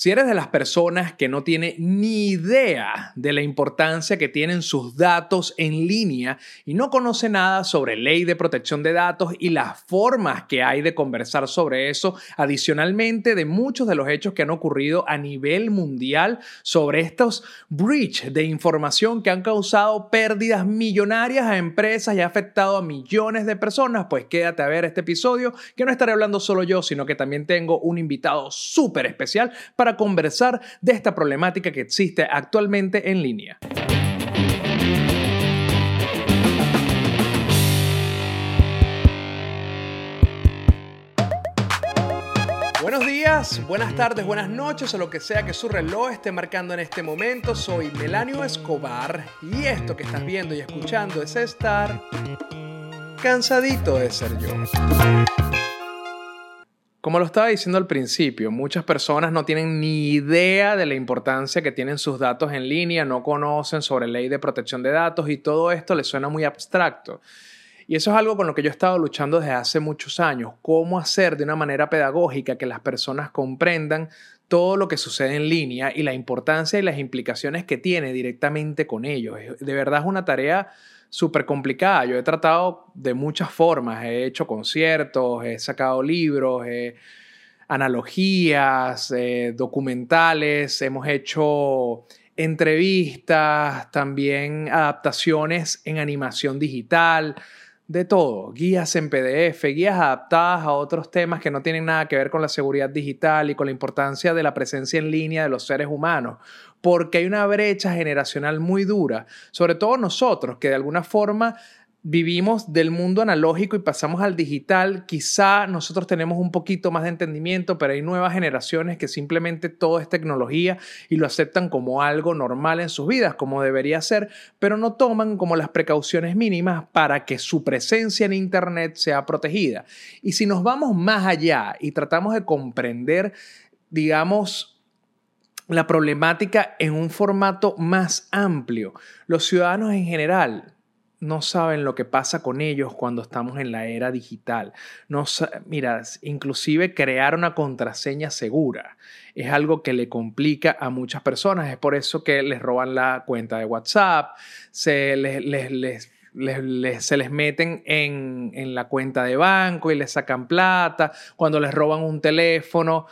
Si eres de las personas que no tiene ni idea de la importancia que tienen sus datos en línea y no conoce nada sobre ley de protección de datos y las formas que hay de conversar sobre eso, adicionalmente de muchos de los hechos que han ocurrido a nivel mundial sobre estos breach de información que han causado pérdidas millonarias a empresas y ha afectado a millones de personas, pues quédate a ver este episodio que no estaré hablando solo yo, sino que también tengo un invitado súper especial para conversar de esta problemática que existe actualmente en línea. Buenos días, buenas tardes, buenas noches o lo que sea que su reloj esté marcando en este momento. Soy Melanio Escobar y esto que estás viendo y escuchando es estar cansadito de ser yo. Como lo estaba diciendo al principio, muchas personas no tienen ni idea de la importancia que tienen sus datos en línea, no conocen sobre ley de protección de datos y todo esto les suena muy abstracto. Y eso es algo con lo que yo he estado luchando desde hace muchos años, cómo hacer de una manera pedagógica que las personas comprendan todo lo que sucede en línea y la importancia y las implicaciones que tiene directamente con ellos. De verdad es una tarea súper complicada. Yo he tratado de muchas formas, he hecho conciertos, he sacado libros, analogías, eh, documentales, hemos hecho entrevistas, también adaptaciones en animación digital, de todo, guías en PDF, guías adaptadas a otros temas que no tienen nada que ver con la seguridad digital y con la importancia de la presencia en línea de los seres humanos porque hay una brecha generacional muy dura, sobre todo nosotros, que de alguna forma vivimos del mundo analógico y pasamos al digital, quizá nosotros tenemos un poquito más de entendimiento, pero hay nuevas generaciones que simplemente todo es tecnología y lo aceptan como algo normal en sus vidas, como debería ser, pero no toman como las precauciones mínimas para que su presencia en Internet sea protegida. Y si nos vamos más allá y tratamos de comprender, digamos, la problemática en un formato más amplio. Los ciudadanos en general no saben lo que pasa con ellos cuando estamos en la era digital. No, mira, inclusive crear una contraseña segura es algo que le complica a muchas personas. Es por eso que les roban la cuenta de WhatsApp, se les, se les meten en, en, la cuenta de banco y les sacan plata, cuando les roban un teléfono,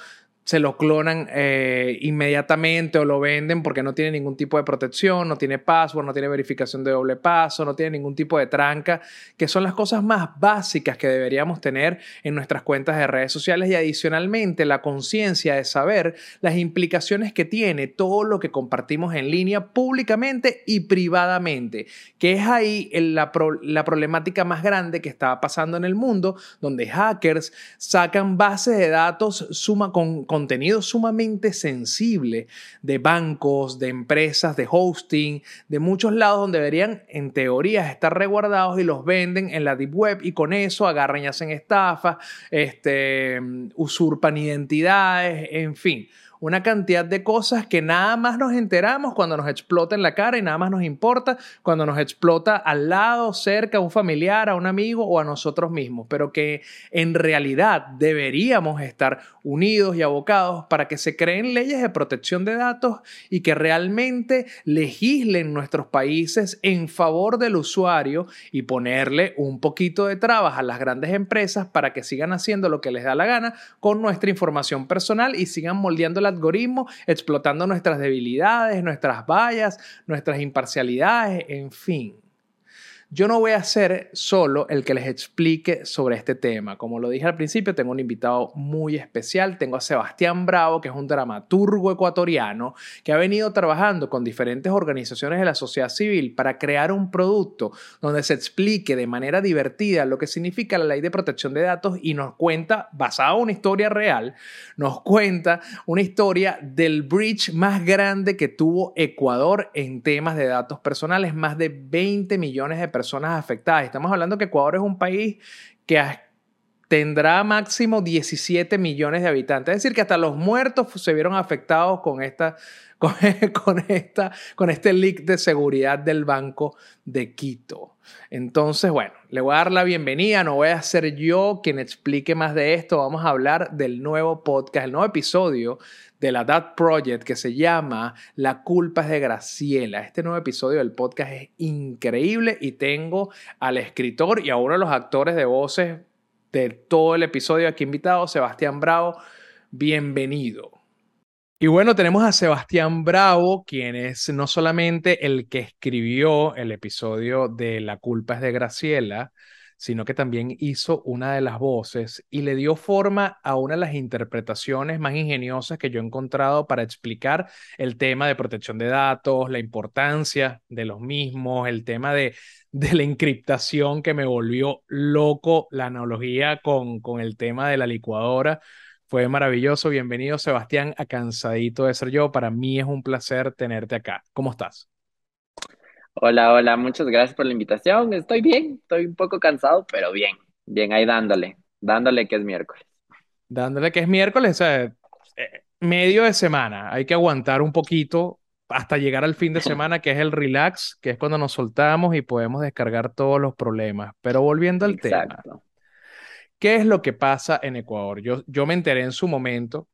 se lo clonan eh, inmediatamente o lo venden porque no tiene ningún tipo de protección, no tiene password, no tiene verificación de doble paso, no tiene ningún tipo de tranca, que son las cosas más básicas que deberíamos tener en nuestras cuentas de redes sociales. Y adicionalmente la conciencia de saber las implicaciones que tiene todo lo que compartimos en línea públicamente y privadamente, que es ahí la, la problemática más grande que está pasando en el mundo, donde hackers sacan bases de datos suma con contenido sumamente sensible de bancos, de empresas, de hosting, de muchos lados donde deberían en teoría estar resguardados y los venden en la deep web y con eso agarran y hacen estafas, este, usurpan identidades, en fin una cantidad de cosas que nada más nos enteramos cuando nos explota en la cara y nada más nos importa cuando nos explota al lado, cerca, a un familiar, a un amigo o a nosotros mismos, pero que en realidad deberíamos estar unidos y abocados para que se creen leyes de protección de datos y que realmente legislen nuestros países en favor del usuario y ponerle un poquito de trabas a las grandes empresas para que sigan haciendo lo que les da la gana con nuestra información personal y sigan moldeando la algoritmo, explotando nuestras debilidades, nuestras vallas, nuestras imparcialidades, en fin. Yo no voy a ser solo el que les explique sobre este tema. Como lo dije al principio, tengo un invitado muy especial. Tengo a Sebastián Bravo, que es un dramaturgo ecuatoriano que ha venido trabajando con diferentes organizaciones de la sociedad civil para crear un producto donde se explique de manera divertida lo que significa la ley de protección de datos y nos cuenta, basado en una historia real, nos cuenta una historia del breach más grande que tuvo Ecuador en temas de datos personales, más de 20 millones de personas personas afectadas. Estamos hablando que Ecuador es un país que tendrá máximo 17 millones de habitantes. Es decir, que hasta los muertos se vieron afectados con esta con, esta, con este leak de seguridad del Banco de Quito. Entonces, bueno, le voy a dar la bienvenida, no voy a ser yo quien explique más de esto, vamos a hablar del nuevo podcast, el nuevo episodio de la DAT Project que se llama La culpa es de Graciela. Este nuevo episodio del podcast es increíble y tengo al escritor y a uno de los actores de voces de todo el episodio aquí invitado, Sebastián Bravo. Bienvenido. Y bueno, tenemos a Sebastián Bravo, quien es no solamente el que escribió el episodio de La culpa es de Graciela, sino que también hizo una de las voces y le dio forma a una de las interpretaciones más ingeniosas que yo he encontrado para explicar el tema de protección de datos, la importancia de los mismos, el tema de, de la encriptación que me volvió loco, la analogía con, con el tema de la licuadora. Fue maravilloso. Bienvenido, Sebastián, a Cansadito de Ser Yo. Para mí es un placer tenerte acá. ¿Cómo estás? Hola, hola, muchas gracias por la invitación. Estoy bien, estoy un poco cansado, pero bien, bien, ahí dándole, dándole que es miércoles. Dándole que es miércoles, o sea, eh, medio de semana, hay que aguantar un poquito hasta llegar al fin de semana, que es el relax, que es cuando nos soltamos y podemos descargar todos los problemas. Pero volviendo al tema, ¿qué es lo que pasa en Ecuador? Yo, yo me enteré en su momento,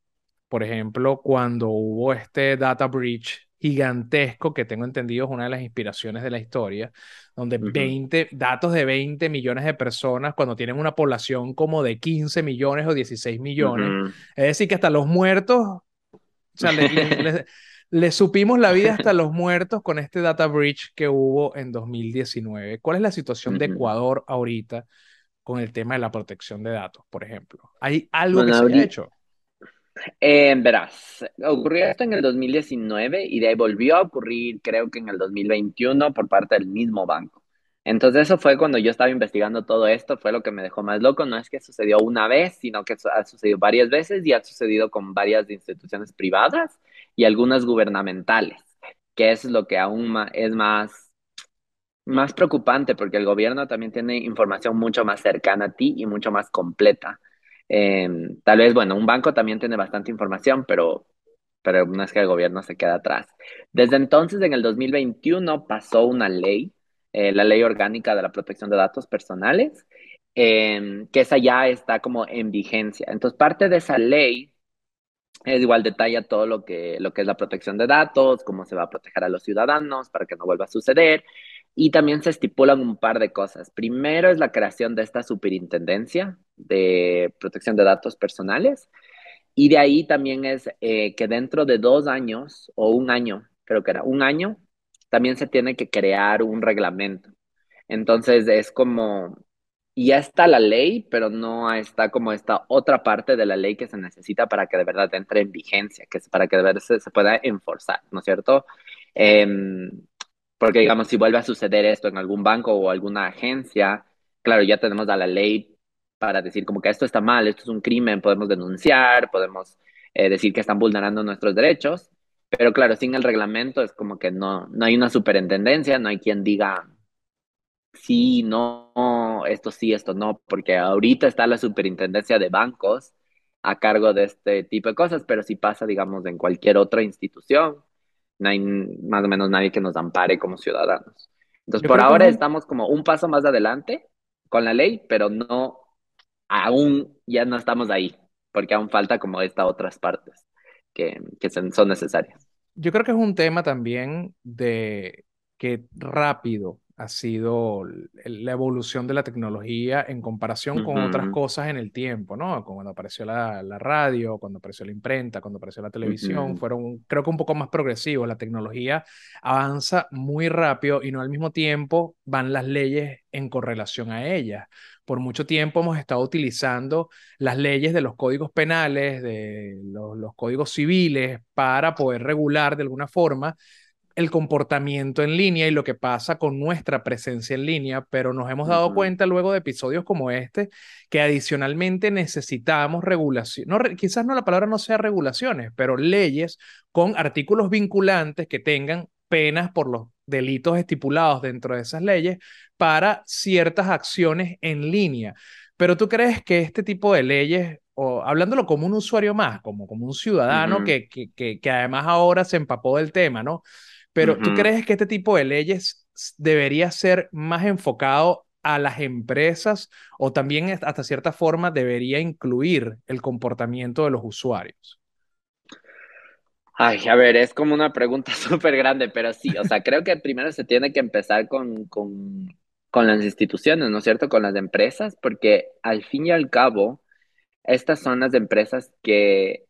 por ejemplo, cuando hubo este data breach gigantesco que tengo entendido es una de las inspiraciones de la historia, donde 20, datos de 20 millones de personas cuando tienen una población como de 15 millones o 16 millones, es decir, que hasta los muertos, o sea, le, supimos la vida hasta los muertos con este data breach que hubo en 2019. ¿Cuál es la situación de Ecuador ahorita con el tema de la protección de datos, por ejemplo? ¿Hay algo que se ha hecho? Eh, verás, ocurrió esto en el 2019 y de ahí volvió a ocurrir, creo que en el 2021, por parte del mismo banco. Entonces eso fue cuando yo estaba investigando todo esto, fue lo que me dejó más loco. No es que sucedió una vez, sino que ha sucedido varias veces y ha sucedido con varias instituciones privadas y algunas gubernamentales, que es lo que aún es más, más preocupante porque el gobierno también tiene información mucho más cercana a ti y mucho más completa. Em, tal vez, bueno, un banco también tiene bastante información, pero, pero no es que el gobierno se quede atrás. Desde entonces, en el 2021, pasó una ley, eh, la Ley Orgánica de la Protección de Datos Personales, em, que esa ya está como en vigencia. Entonces, parte de esa ley es igual detalla todo lo que, lo que es la protección de datos, cómo se va a proteger a los ciudadanos para que no vuelva a suceder. Y también se estipulan un par de cosas. Primero es la creación de esta superintendencia de protección de datos personales. Y de ahí también es eh, que dentro de dos años o un año, creo que era un año, también se tiene que crear un reglamento. Entonces es como, ya está la ley, pero no está como esta otra parte de la ley que se necesita para que de verdad entre en vigencia, que es para que de verdad se, pueda enforzar, ¿no es cierto? Em, porque, digamos, si vuelve a suceder esto en algún banco o alguna agencia, claro, ya tenemos a la ley para decir como que esto está mal, esto es un crimen, podemos denunciar, podemos eh, decir que están vulnerando nuestros derechos, pero claro, sin el reglamento es como que no, no hay una superintendencia, no hay quien diga sí, no, esto sí, esto no, porque ahorita está la superintendencia de bancos a cargo de este tipo de cosas, pero si pasa, digamos, en cualquier otra institución, no hay más o menos nadie que nos ampare como ciudadanos. Entonces, por ahora estamos como un paso más adelante con la ley, pero no, aún ya no estamos ahí, porque aún falta como estas otras partes que, que son necesarias. Yo creo que es un tema también de que rápido ha sido la evolución de la tecnología en comparación con otras cosas en el tiempo, ¿no? Cuando apareció la, radio, cuando apareció la imprenta, cuando apareció la televisión, fueron, creo que un poco más progresivos. La tecnología avanza muy rápido y no al mismo tiempo van las leyes en correlación a ellas. Por mucho tiempo hemos estado utilizando las leyes de los códigos penales, de los códigos civiles, para poder regular de alguna forma el comportamiento en línea y lo que pasa con nuestra presencia en línea, pero nos hemos dado cuenta luego de episodios como este que adicionalmente necesitamos regulación, no, quizás no la palabra no sea regulaciones, pero leyes con artículos vinculantes que tengan penas por los delitos estipulados dentro de esas leyes para ciertas acciones en línea. Pero tú crees que este tipo de leyes o hablándolo como un usuario más, como, como un ciudadano que, que, que, que, además ahora se empapó del tema, ¿no? Pero ¿tú crees que este tipo de leyes debería ser más enfocado a las empresas o también hasta cierta forma debería incluir el comportamiento de los usuarios? Ay, a ver, es como una pregunta súper grande, pero sí, o sea, creo que primero se tiene que empezar con, con, con las instituciones, ¿no es cierto? Con las empresas, porque al fin y al cabo, estas son las empresas que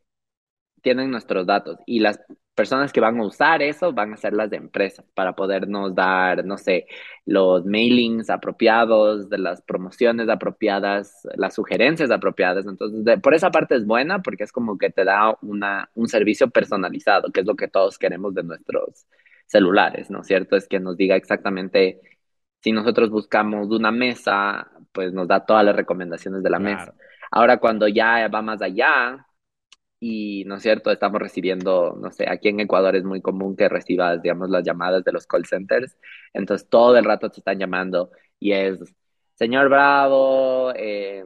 tienen nuestros datos y las personas que van a usar eso van a ser las de empresas para podernos dar, no sé, los mailings apropiados, de las promociones apropiadas, las sugerencias apropiadas. Entonces, de- por esa parte es buena porque es como que te da una, un servicio personalizado, que es lo que todos queremos de nuestros celulares, ¿no es cierto? Es que nos diga exactamente si nosotros buscamos una mesa, pues nos da todas las recomendaciones de la mesa. Claro. Ahora, cuando ya va más allá, y, ¿no es cierto? Estamos recibiendo, no sé, aquí en Ecuador es muy común que recibas, digamos, las llamadas de los call centers. Entonces, todo el rato te están llamando y es, señor Bravo, eh,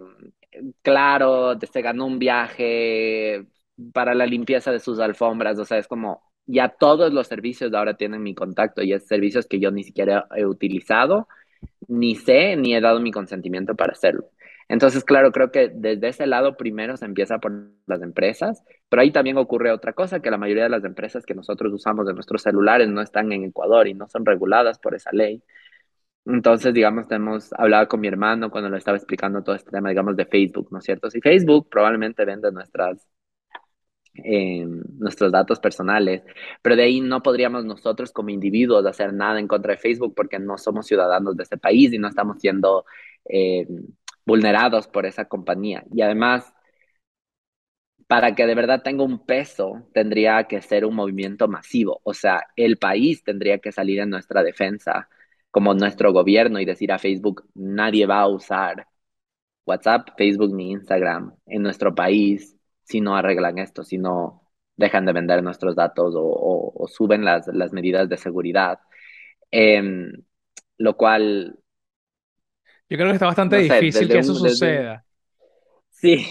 claro, se ganó un viaje para la limpieza de sus alfombras. O sea, es como, ya todos los servicios ahora tienen mi contacto y es servicios que yo ni siquiera he utilizado, ni sé, ni he dado mi consentimiento para hacerlo. Entonces, claro, creo que desde ese lado primero se empieza por las empresas, pero ahí también ocurre otra cosa, que la mayoría de las empresas que nosotros usamos de nuestros celulares no están en Ecuador y no son reguladas por esa ley. Entonces, digamos, hemos hablado con mi hermano cuando le estaba explicando todo este tema, digamos, de Facebook, ¿no es cierto? Si Facebook probablemente vende nuestras, eh, nuestros datos personales, pero de ahí no podríamos nosotros como individuos hacer nada en contra de Facebook porque no somos ciudadanos de ese país y no estamos siendo eh, vulnerados por esa compañía. Y además, para que de verdad tenga un peso, tendría que ser un movimiento masivo. O sea, el país tendría que salir en nuestra defensa, como nuestro gobierno, y decir a Facebook, nadie va a usar WhatsApp, Facebook ni Instagram en nuestro país si no arreglan esto, si no dejan de vender nuestros datos o, suben las, las medidas de seguridad. Em, lo cual, Yo creo que está bastante no sé, difícil que eso un, desde un, suceda. Sí,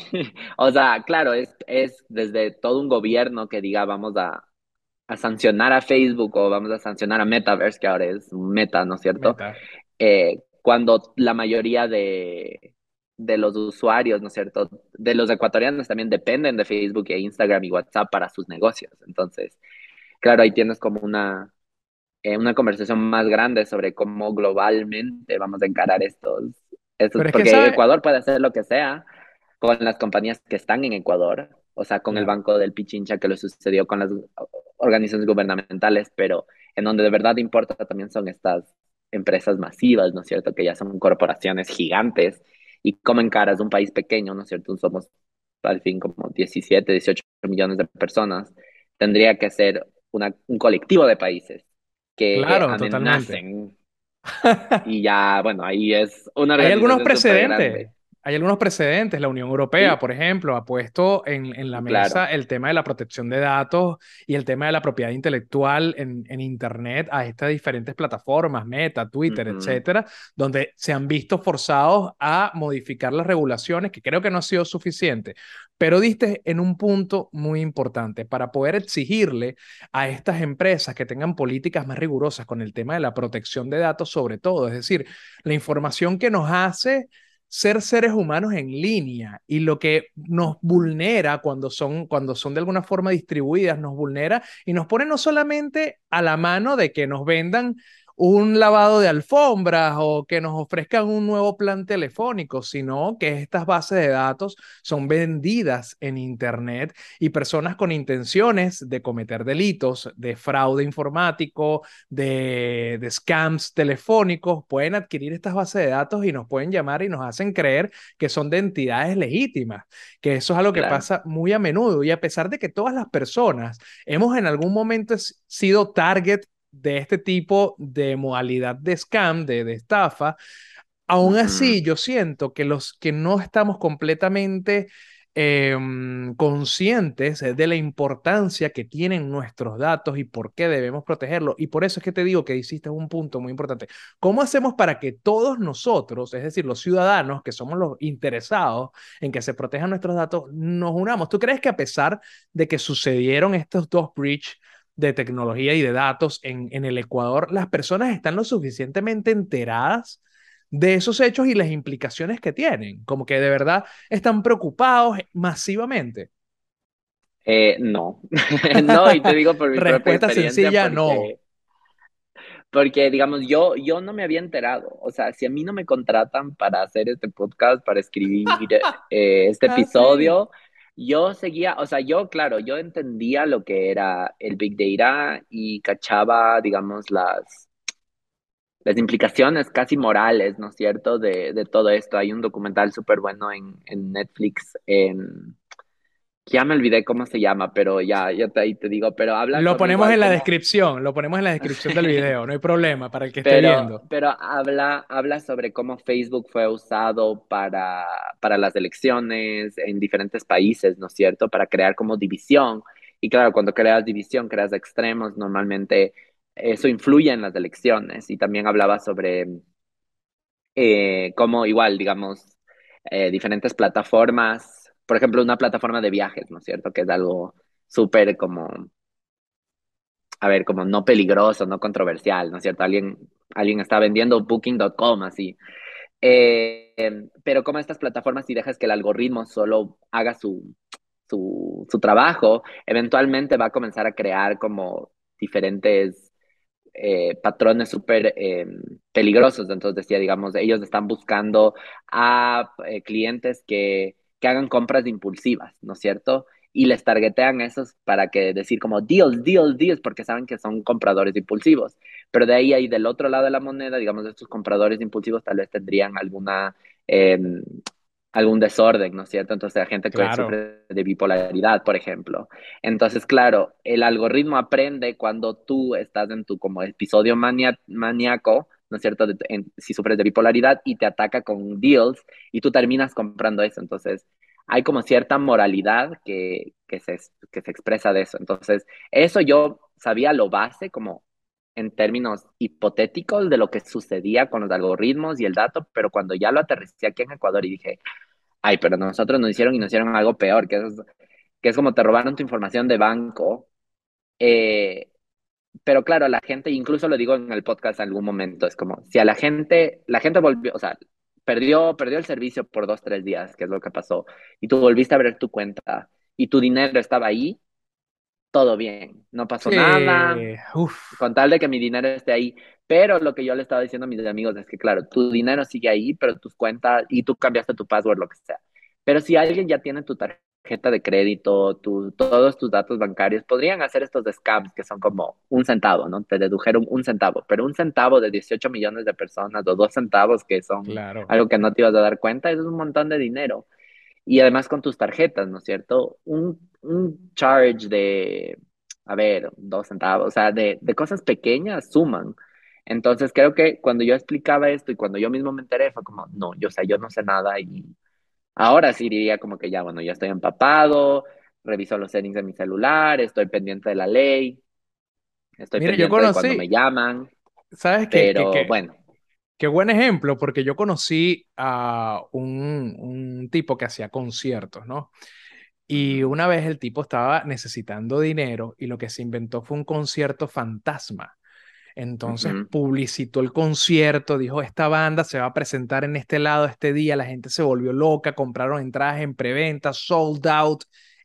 o sea, claro, es, es desde todo un gobierno que diga vamos a, a sancionar a Facebook o vamos a sancionar a Metaverse, que ahora es Meta, ¿no es cierto? Meta. Eh, cuando la mayoría de, de los usuarios, ¿no es cierto? De los ecuatorianos también dependen de Facebook e Instagram y WhatsApp para sus negocios. Entonces, claro, ahí tienes como una, eh, una conversación más grande sobre cómo globalmente vamos a encarar estos, estos, es que, porque ¿sabes? Ecuador puede hacer lo que sea con las compañías que están en Ecuador, o sea, con el. Banco del Pichincha que lo sucedió con las organizaciones gubernamentales, pero en donde de verdad importa también son estas empresas masivas, ¿no es cierto? Que ya son corporaciones gigantes y como encaras un país pequeño, ¿no es cierto? Somos al fin como 17, 18 millones de personas, tendría que ser una, un colectivo de países que Claro, totalmente. amenacen y ya, bueno, ahí es una Hay algunos precedentes. Hay algunos precedentes. La Unión Europea, Sí, por ejemplo, ha puesto en, en la mesa claro. el tema de la protección de datos y el tema de la propiedad intelectual en, en Internet a estas diferentes plataformas, Meta, Twitter, Ujú. etcétera, donde se han visto forzados a modificar las regulaciones, que creo que no ha sido suficiente. Pero diste en un punto muy importante para poder exigirle a estas empresas que tengan políticas más rigurosas con el tema de la protección de datos, sobre todo. Es decir, la información que nos hace ser seres humanos en línea y lo que nos vulnera cuando son, cuando son de alguna forma distribuidas, nos vulnera y nos pone no solamente a la mano de que nos vendan un lavado de alfombras o que nos ofrezcan un nuevo plan telefónico, sino que estas bases de datos son vendidas en Internet y personas con intenciones de cometer delitos, de fraude informático, de, de scams telefónicos, pueden adquirir estas bases de datos y nos pueden llamar y nos hacen creer que son de entidades legítimas, que eso es algo que Claro, pasa muy a menudo. Y a pesar de que todas las personas hemos en algún momento sido target de este tipo de modalidad de scam, de, de estafa, Aún así, yo siento que los que no estamos completamente eh, conscientes de la importancia que tienen nuestros datos y por qué debemos protegerlos. Y por eso es que te digo que hiciste un punto muy importante. ¿Cómo hacemos para que todos nosotros, es decir, los ciudadanos que somos los interesados en que se protejan nuestros datos, nos unamos? ¿Tú crees que a pesar de que sucedieron estos dos breach de tecnología y de datos en, en el Ecuador, las personas están lo suficientemente enteradas? de esos hechos y las implicaciones que tienen, como que de verdad están preocupados masivamente. Eh, no, no, y te digo por mi Respuesta propia experiencia. sencilla, no. Porque, digamos, yo, yo no me había enterado. O sea, si a mí no me contratan para hacer este podcast, para escribir eh, este Ah, sí. Yo seguía, o sea, yo, claro, yo entendía lo que era el Big Data y cachaba, digamos, las, las implicaciones casi morales, ¿no es cierto?, de, de todo esto. Hay un documental súper bueno en, en Netflix, en, ya me olvidé cómo se llama, pero ya, ya te, ahí te digo, pero habla Lo ponemos en la descripción, lo ponemos en la descripción del video, no hay problema para el que esté viendo. pero habla, habla sobre cómo Facebook fue usado para, para las elecciones en diferentes países, ¿no es cierto? Para crear como división. Y claro, cuando creas división, creas extremos, normalmente eso influye en las elecciones. Y también hablaba sobre eh, cómo igual, digamos, eh, diferentes plataformas, por ejemplo, una plataforma de viajes, ¿no es cierto? Que es algo súper como a ver, como no peligroso, no controversial, ¿no es cierto? Alguien, alguien está vendiendo booking.com así. Eh, pero como estas plataformas, si dejas que el algoritmo solo haga su, su, su trabajo, eventualmente va a comenzar a crear como diferentes eh, patrones súper eh, peligrosos. Entonces decía, digamos, ellos están buscando a clientes que, que hagan compras impulsivas, ¿no es cierto? Y les targetean esos para que decir como deals, deals, deals, porque saben que son compradores impulsivos. Pero de ahí, ahí del otro lado de la moneda, digamos, estos compradores impulsivos tal vez tendrían alguna, eh, algún desorden, ¿no es cierto? Entonces, la gente que Claro. sufre de bipolaridad, por ejemplo. Entonces, claro, el algoritmo aprende cuando tú estás en tu como episodio maníaco, ¿no es cierto? De- en- si sufres de bipolaridad y te ataca con deals y tú terminas comprando eso. Entonces, hay como cierta moralidad que, que se, que se expresa de eso. Entonces, eso yo sabía lo base como en términos hipotéticos de lo que sucedía con los algoritmos y el dato, pero cuando ya lo aterricé aquí en Ecuador y dije, ay, pero nosotros nos hicieron y nos hicieron algo peor, que es, que es como te robaron tu información de banco. Eh, pero claro, la gente, incluso lo digo en el podcast en algún momento, es como, si a la gente, la gente volvió, o sea, perdió, perdió el servicio por dos, tres días, que es lo que pasó, y tú volviste a ver tu cuenta y tu dinero estaba ahí, todo bien, no pasó Sí, nada, uf. con tal de que mi dinero esté ahí. Pero lo que yo le estaba diciendo a mis amigos es que, claro, tu dinero sigue ahí, pero tus cuentas y tú cambiaste tu password, lo que sea. Pero si alguien ya tiene tu tarjeta de crédito, tu, todos tus datos bancarios, podrían hacer estos scams que son como un centavo, ¿no? Te dedujeron un centavo, pero un centavo de 18 millones de personas o dos centavos que son Claro. algo que no te ibas a dar cuenta, eso es un montón de dinero. Y además con tus tarjetas, ¿no es cierto? Un, un charge de, a ver, dos centavos, o sea, de, de cosas pequeñas suman. Entonces creo que cuando yo explicaba esto y cuando yo mismo me enteré fue como, no, yo, o sea, yo no sé nada y ahora sí diría como que ya, bueno, ya estoy empapado, reviso los settings de mi celular, estoy pendiente de la ley, estoy Mira, yo pendiente de cuando me llaman, ¿sabes qué? Que, pero que, bueno. qué buen ejemplo, porque yo conocí a un, un tipo que hacía conciertos, ¿no? Y una vez el tipo estaba necesitando dinero y lo que se inventó fue un concierto fantasma. Entonces ujú, publicitó el concierto, dijo, esta banda se va a presentar en este lado este día, la gente se volvió loca, compraron entradas en preventa, sold out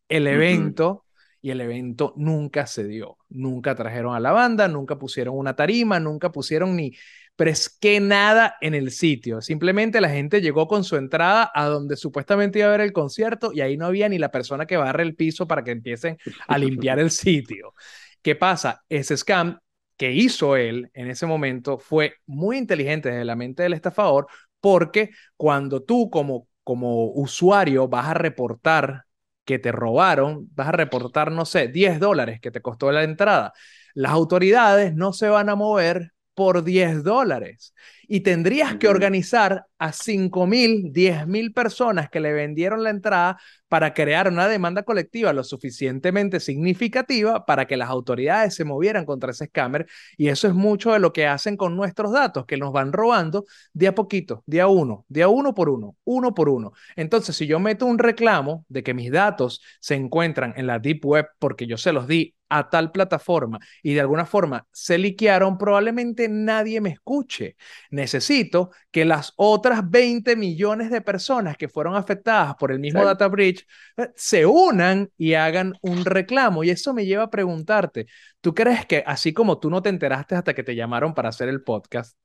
el evento y el evento nunca se dio. Nunca trajeron a la banda, nunca pusieron una tarima, nunca pusieron ni, pero es que nada en el sitio. Simplemente la gente llegó con su entrada a donde supuestamente iba a ver el concierto y ahí no había ni la persona que barre el piso para que empiecen a limpiar el sitio. ¿Qué pasa? Ese scam que hizo él en ese momento fue muy inteligente desde la mente del estafador porque cuando tú como, como usuario vas a reportar que te robaron, vas a reportar, no sé, 10 dólares que te costó la entrada, las autoridades no se van a mover por 10 dólares y tendrías que organizar a 5 mil, 10 mil personas que le vendieron la entrada para crear una demanda colectiva lo suficientemente significativa para que las autoridades se movieran contra ese scammer. Y eso es mucho de lo que hacen con nuestros datos, que nos van robando de a poquito, de a uno, de a uno por uno, uno por uno. Entonces, si yo meto un reclamo de que mis datos se encuentran en la Deep Web porque yo se los di a tal plataforma y de alguna forma se liquearon, probablemente nadie me escuche. Necesito que las otras 20 millones de personas que fueron afectadas por el mismo data breach eh, se unan y hagan un reclamo. Y eso me lleva a preguntarte, ¿tú crees que así como tú no te enteraste hasta que te llamaron para hacer el podcast,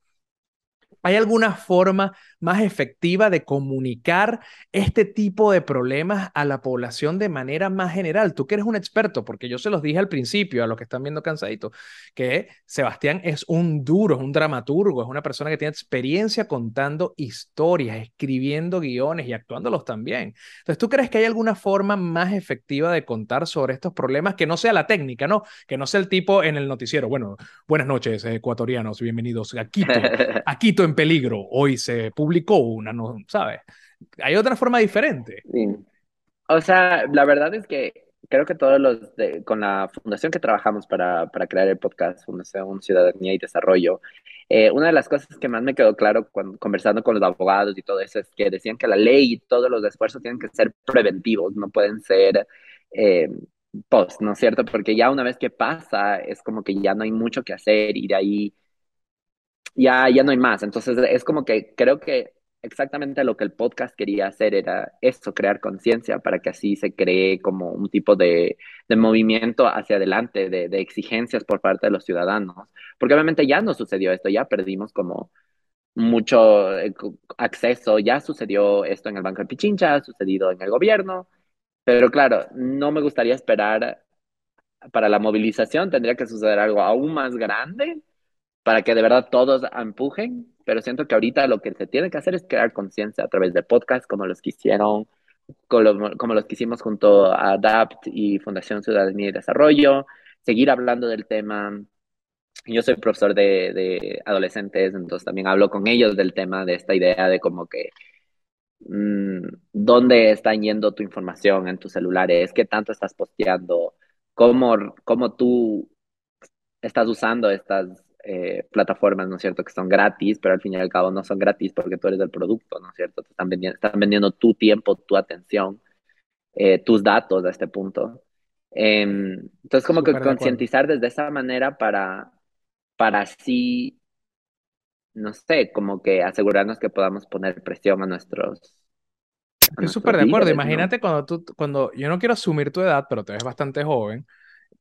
¿Hay alguna forma más efectiva de comunicar este tipo de problemas a la población de manera más general? Tú que eres un experto, porque yo se los dije al principio a los que están viendo cansadito, que Sebastián es un duro, es un dramaturgo, es una persona que tiene experiencia contando historias, escribiendo guiones y actuándolos también. Entonces, ¿tú crees que hay alguna forma más efectiva de contar sobre estos problemas que no sea la técnica, ¿no? Que no sea el tipo en el noticiero. Bueno, buenas noches, ecuatorianos, bienvenidos a Quito. A Quito en peligro. Hoy se publicó una, ¿no? ¿Sabes? Hay otra forma diferente. O sea, la verdad es que creo que todos los, de, con la fundación que trabajamos para, para crear el podcast, Fundación Ciudadanía y Desarrollo, eh, una de las cosas que más me quedó claro cuando, conversando con los abogados y todo eso es que decían que la ley y todos los esfuerzos tienen que ser preventivos, no pueden ser eh, post, ¿no es cierto? Porque ya una vez que pasa, es como que ya no hay mucho que hacer y de ahí ya, ya no hay más. Entonces es como que creo que exactamente lo que el podcast quería hacer era esto, crear conciencia para que así se cree como un tipo de, de movimiento hacia adelante, de, de, exigencias por parte de los ciudadanos. Porque obviamente ya no sucedió esto, ya perdimos como mucho eh, acceso, ya sucedió esto en el Banco de Pichincha, ha sucedido en el gobierno, pero claro, no me gustaría esperar para la movilización, tendría que suceder algo aún más grande para que de verdad todos empujen, pero siento que ahorita lo que se tiene que hacer es crear conciencia a través de podcasts como los que hicieron, como los que hicimos junto a ADAPT y Fundación Ciudadanía y Desarrollo, seguir hablando del tema. Yo soy profesor de, de adolescentes, entonces también hablo con ellos del tema de esta idea de como que mmm, dónde está yendo tu información en tus celulares, qué tanto estás posteando, cómo, cómo tú estás usando estas eh, plataformas, ¿no es cierto?, que son gratis, pero al fin y al cabo no son gratis porque tú eres el producto, ¿no es cierto? Te están vendiendo, están vendiendo tu tiempo, tu atención, eh, tus datos a este punto. Em, entonces, como que concientizar desde esa manera para, para así, no sé, como que asegurarnos que podamos poner presión a nuestros... Estoy súper de acuerdo. Imagínate cuando tú, cuando, yo no quiero asumir tu edad, pero te ves bastante joven,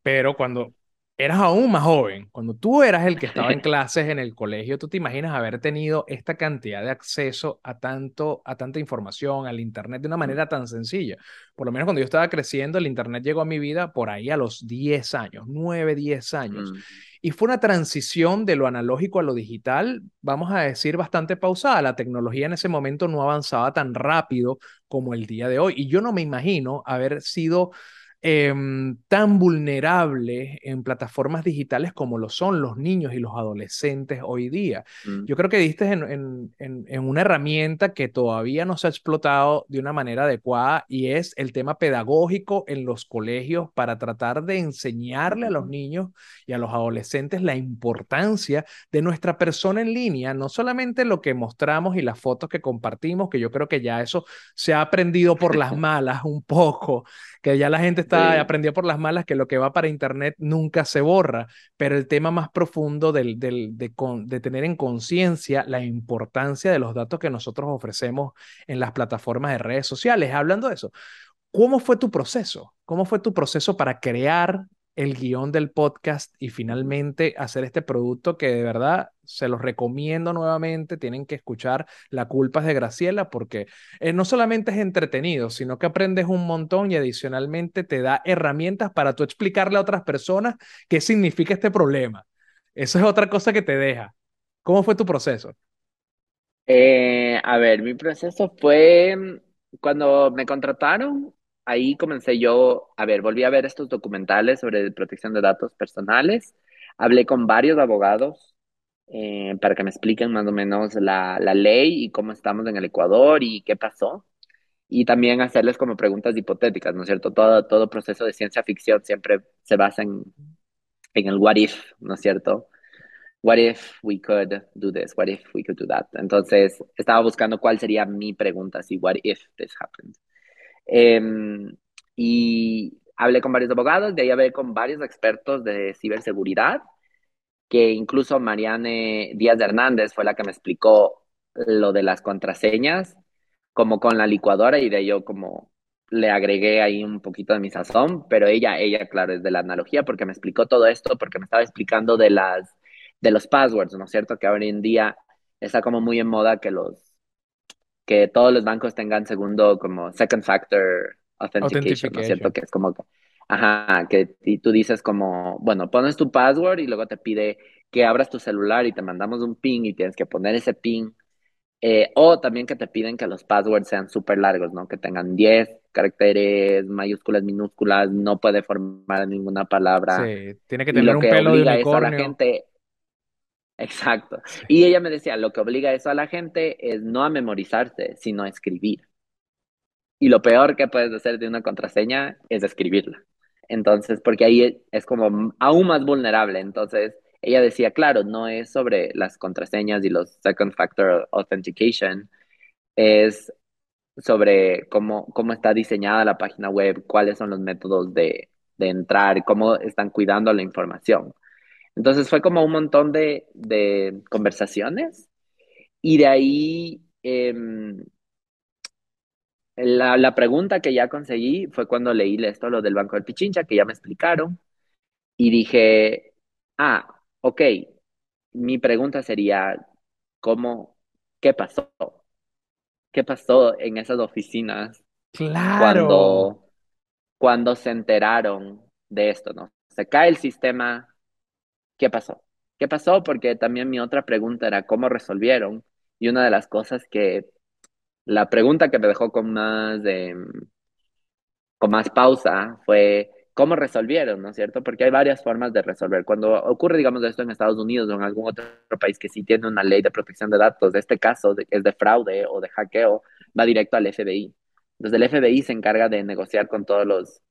pero cuando eras aún más joven, cuando tú eras el que estaba en clases en el colegio, tú te imaginas haber tenido esta cantidad de acceso a, tanto, a tanta información, al Internet de una manera tan sencilla. Por lo menos cuando yo estaba creciendo, el Internet llegó a mi vida por ahí a los 10 años, 9, 10 años. Mm. Y fue una transición de lo analógico a lo digital, vamos a decir, bastante pausada. La tecnología en ese momento no avanzaba tan rápido como el día de hoy. Y yo no me imagino haber sido Em, tan vulnerable en plataformas digitales como lo son los niños y los adolescentes hoy día. Mm. Yo creo que diste en, una herramienta que todavía no se ha explotado de una manera adecuada y es el tema pedagógico en los colegios para tratar de enseñarle a los niños y a los adolescentes la importancia de nuestra persona en línea, no solamente lo que mostramos y las fotos que compartimos, que yo creo que ya eso se ha aprendido por las malas un poco, que ya la gente está aprendió por las malas que lo que va para internet nunca se borra, pero el tema más profundo del, del, de, de tener en conciencia la importancia de los datos que nosotros ofrecemos en las plataformas de redes sociales. Hablando de eso, ¿cómo fue tu proceso? ¿Cómo fue tu proceso para crear el guion del podcast y finalmente hacer este producto que de verdad se los recomiendo nuevamente. Tienen que escuchar La culpa es de Graciela porque eh, no solamente es entretenido, sino que aprendes un montón y adicionalmente te da herramientas para tú explicarle a otras personas qué significa este problema. Eso es otra cosa que te deja. ¿Cómo fue tu proceso? Eh, a ver, mi proceso fue mm, cuando me contrataron, ahí comencé yo, a ver, volví a ver estos documentales sobre protección de datos personales, hablé con varios abogados eh, para que me expliquen más o menos la, la, ley y cómo estamos en el Ecuador y qué pasó. Y también hacerles como preguntas hipotéticas, ¿no es cierto? Todo, todo proceso de ciencia ficción siempre se basa en, en el what if, ¿no es cierto? What if we could do this? What if we could do that? Entonces, estaba buscando cuál sería mi pregunta, si what if this happened. Em, y hablé con varios abogados, de ahí hablé con varios expertos de ciberseguridad, que incluso Mariane Díaz de Hernández fue la que me explicó lo de las contraseñas, como con la licuadora, y de ello como le agregué ahí un poquito de mi sazón, pero ella, ella, claro, es de la analogía, porque me explicó todo esto, porque me estaba explicando de las, de los passwords, ¿no es cierto? Que hoy en día está como muy en moda que los, que todos los bancos tengan segundo, como second factor authentication, ¿no es cierto? Que es como, ajá, que y tú dices como, bueno, pones tu password y luego te pide que abras tu celular y te mandamos un ping y tienes que poner ese ping. Eh, o también que te piden que los passwords sean súper largos, ¿no? Que tengan 10 caracteres, mayúsculas, minúsculas, no puede formar ninguna palabra. Sí, tiene que tener un pelo de unicornio. la gente, Exacto. Y ella me decía, lo que obliga eso a la gente es no a memorizarse, sino a escribir. Y lo peor que puedes hacer de una contraseña es escribirla. Entonces, porque ahí es como aún más vulnerable. Entonces, ella decía, claro, no es sobre las contraseñas y los second factor authentication, es sobre cómo, cómo está diseñada la página web, cuáles son los métodos de, de entrar, cómo están cuidando la información. Entonces fue como un montón de, de conversaciones y de ahí em, la, la, pregunta que ya conseguí fue cuando leí esto, lo del Banco del Pichincha, que ya me explicaron y dije, ah, ok, mi pregunta sería, ¿cómo, qué pasó? ¿Qué pasó en esas oficinas claro. cuando, cuando se enteraron de esto, ¿no? Se cae el sistema, ¿qué pasó? ¿Qué pasó? Porque también mi otra pregunta era cómo resolvieron. Y una de las cosas que, la pregunta que me dejó con más, con más pausa fue cómo resolvieron, ¿no es cierto? Porque hay varias formas de resolver. Cuando ocurre, digamos, esto en Estados Unidos o en algún otro país que sí tiene una ley de protección de datos, este caso es de fraude o de hackeo, va directo al FBI. Entonces el FBI se encarga de negociar con todos los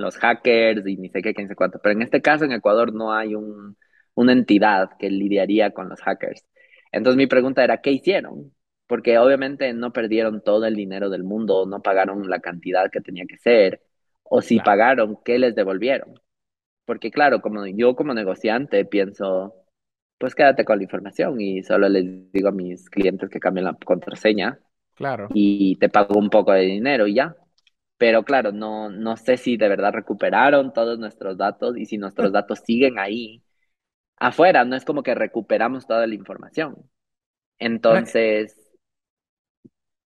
los hackers y ni sé qué, ni sé cuánto. Pero en este caso, en Ecuador, no hay un, una entidad que lidiaría con los hackers. Entonces mi pregunta era, ¿qué hicieron? Porque obviamente no perdieron todo el dinero del mundo, no pagaron la cantidad que tenía que ser, o si pagaron, ¿qué les devolvieron? Porque claro, como yo como negociante pienso, pues quédate con la información y solo les digo a mis clientes que cambien la contraseña. Claro. Y te pago un poco de dinero y ya. Pero claro, no, no sé si de verdad recuperaron todos nuestros datos y si nuestros datos siguen ahí afuera, no es como que recuperamos toda la información. Entonces,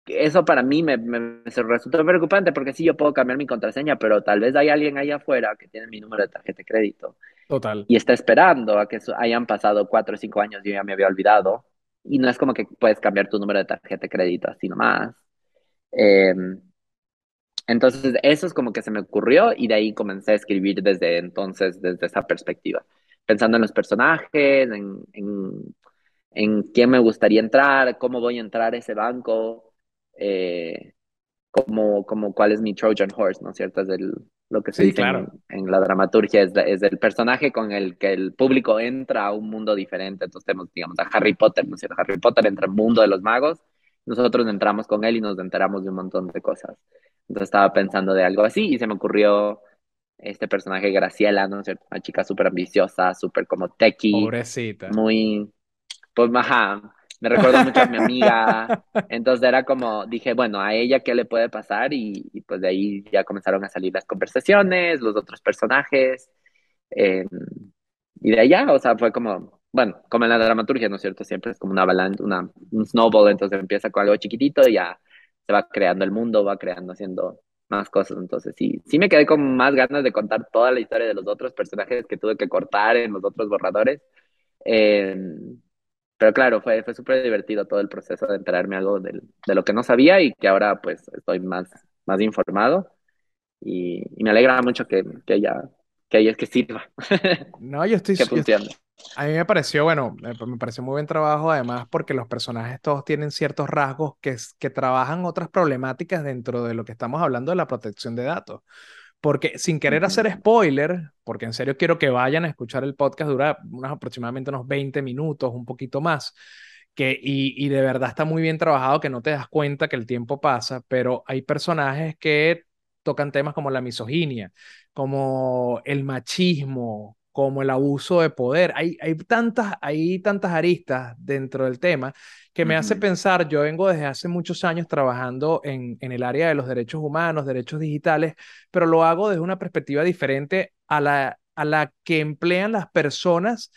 eso para mí me, me, resultó preocupante porque sí, yo puedo cambiar mi contraseña, pero tal vez hay alguien ahí afuera que tiene mi número de tarjeta de crédito. Total. Y está esperando a que hayan pasado cuatro o cinco años y yo ya me había olvidado. Y no es como que puedes cambiar tu número de tarjeta de crédito así nomás. Eh, entonces, eso es como que se me ocurrió y de ahí comencé a escribir desde entonces, desde esa perspectiva, pensando en los personajes, en, en, en quién me gustaría entrar, cómo voy a entrar a ese banco, eh, como, como cuál es mi Trojan Horse, ¿no es cierto? Es lo que se dice en, la dramaturgia, es, es, el personaje con el que el público entra a un mundo diferente. Entonces tenemos, digamos, a Harry Potter, ¿no es cierto? Harry Potter entra al mundo de los magos, nosotros entramos con él y nos enteramos de un montón de cosas. Entonces estaba pensando de algo así y se me ocurrió este personaje Graciela, ¿no es cierto? Una chica súper ambiciosa, súper como techie. Pobrecita. Muy, pues, ajá, me recuerdo mucho a mi amiga. Entonces era como, dije, bueno, a ella qué le puede pasar y, pues de ahí ya comenzaron a salir las conversaciones, los otros personajes. Em, y de allá, o sea, fue como, bueno, como en la dramaturgia, ¿no es cierto? Siempre es como una avalancha, una, un snowball, entonces empieza con algo chiquitito y ya se va creando el mundo, va creando, haciendo más cosas. Entonces, sí, sí me quedé con más ganas de contar toda la historia de los otros personajes que tuve que cortar en los otros borradores. Eh, pero claro, fue, fue súper divertido todo el proceso de enterarme algo de, de, lo que no sabía y que ahora pues estoy más, más informado. Y, y me alegra mucho que, que haya que es que sirva. No, yo estoy... que funcione. A mí me pareció, bueno, me, pareció muy buen trabajo además porque los personajes todos tienen ciertos rasgos que, que trabajan otras problemáticas dentro de lo que estamos hablando de la protección de datos. Porque sin querer hacer spoiler, porque en serio quiero que vayan a escuchar el podcast, dura unos, aproximadamente unos 20 minutos, un poquito más, que, y, y de verdad está muy bien trabajado, que no te das cuenta que el tiempo pasa, pero hay personajes que tocan temas como la misoginia, como el machismo, como el abuso de poder. Hay, hay, tantas, hay tantas aristas dentro del tema que me hace pensar, yo vengo desde hace muchos años trabajando en, en el área de los derechos humanos, derechos digitales, pero lo hago desde una perspectiva diferente a la, a la que emplean las personas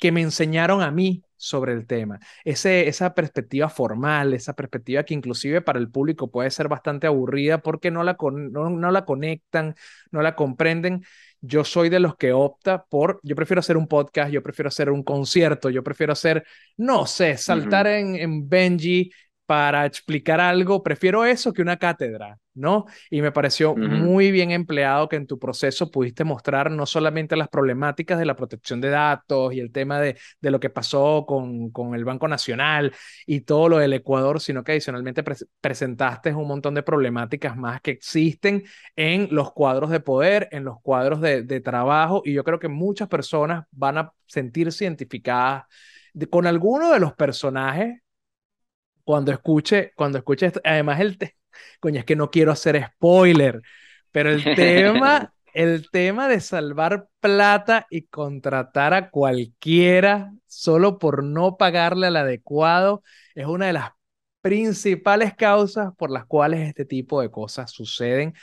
que me enseñaron a mí sobre el tema. Ese, esa perspectiva formal, esa perspectiva que inclusive para el público puede ser bastante aburrida porque no la, no, no la conectan, no la comprenden. Yo soy de los que opta por, yo prefiero hacer un podcast, yo prefiero hacer un concierto, yo prefiero hacer, no sé, saltar en, en Benji para explicar algo, prefiero eso que una cátedra, ¿no? Y me pareció muy bien empleado que en tu proceso pudiste mostrar no solamente las problemáticas de la protección de datos y el tema de, de lo que pasó con, con, el Banco Nacional y todo lo del Ecuador, sino que adicionalmente presentaste un montón de problemáticas más que existen en los cuadros de poder, en los cuadros de, de trabajo, y yo creo que muchas personas van a sentirse identificadas con alguno de los personajes cuando escuche, cuando escuche esto, además el coño, es que no quiero hacer spoiler, pero el tema, el tema de salvar plata y contratar a cualquiera solo por no pagarle al adecuado es una de las principales causas por las cuales este tipo de cosas suceden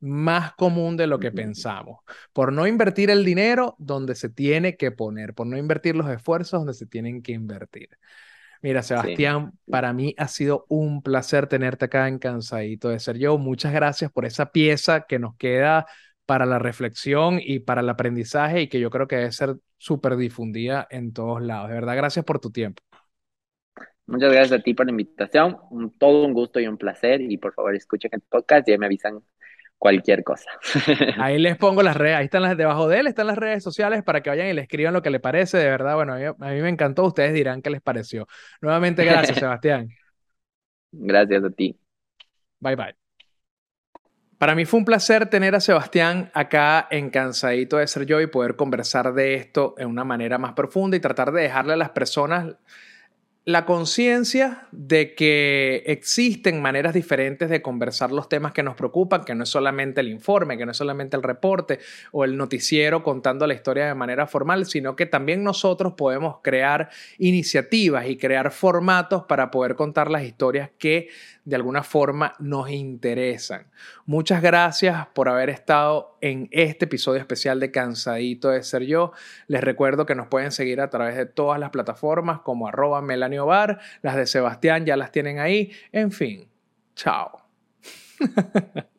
más común de lo que pensamos, por no invertir el dinero donde se tiene que poner, por no invertir los esfuerzos donde se tienen que invertir. Mira, Sebastián, para mí ha sido un placer tenerte acá en Cansadito de Ser Yo. Muchas gracias por esa pieza que nos queda para la reflexión y para el aprendizaje y que yo creo que debe ser súper difundida en todos lados. De verdad, gracias por tu tiempo. Muchas gracias a ti por la invitación. Un, todo un gusto y un placer. Y por favor, escuchen el podcast y me avisan cualquier cosa. Ahí les pongo las redes, ahí están las debajo de él, están las redes sociales para que vayan y le escriban lo que le parece, de verdad, bueno, a mí, me encantó, ustedes dirán qué les pareció. Nuevamente, gracias, Sebastián. Gracias a ti. Bye bye. Para mí fue un placer tener a Sebastián acá en Cansadito de Ser Yo y poder conversar de esto en una manera más profunda y tratar de dejarle a las personas la conciencia de que existen maneras diferentes de conversar los temas que nos preocupan, que no es solamente el informe, que no es solamente el reporte o el noticiero contando la historia de manera formal, sino que también nosotros podemos crear iniciativas y crear formatos para poder contar las historias que de alguna forma nos interesan. Muchas gracias por haber estado en este episodio especial de Cansadito de Ser Yo. Les recuerdo que nos pueden seguir a través de todas las plataformas como arroba Melanio Bar, las de Sebastián ya las tienen ahí. En fin, chao.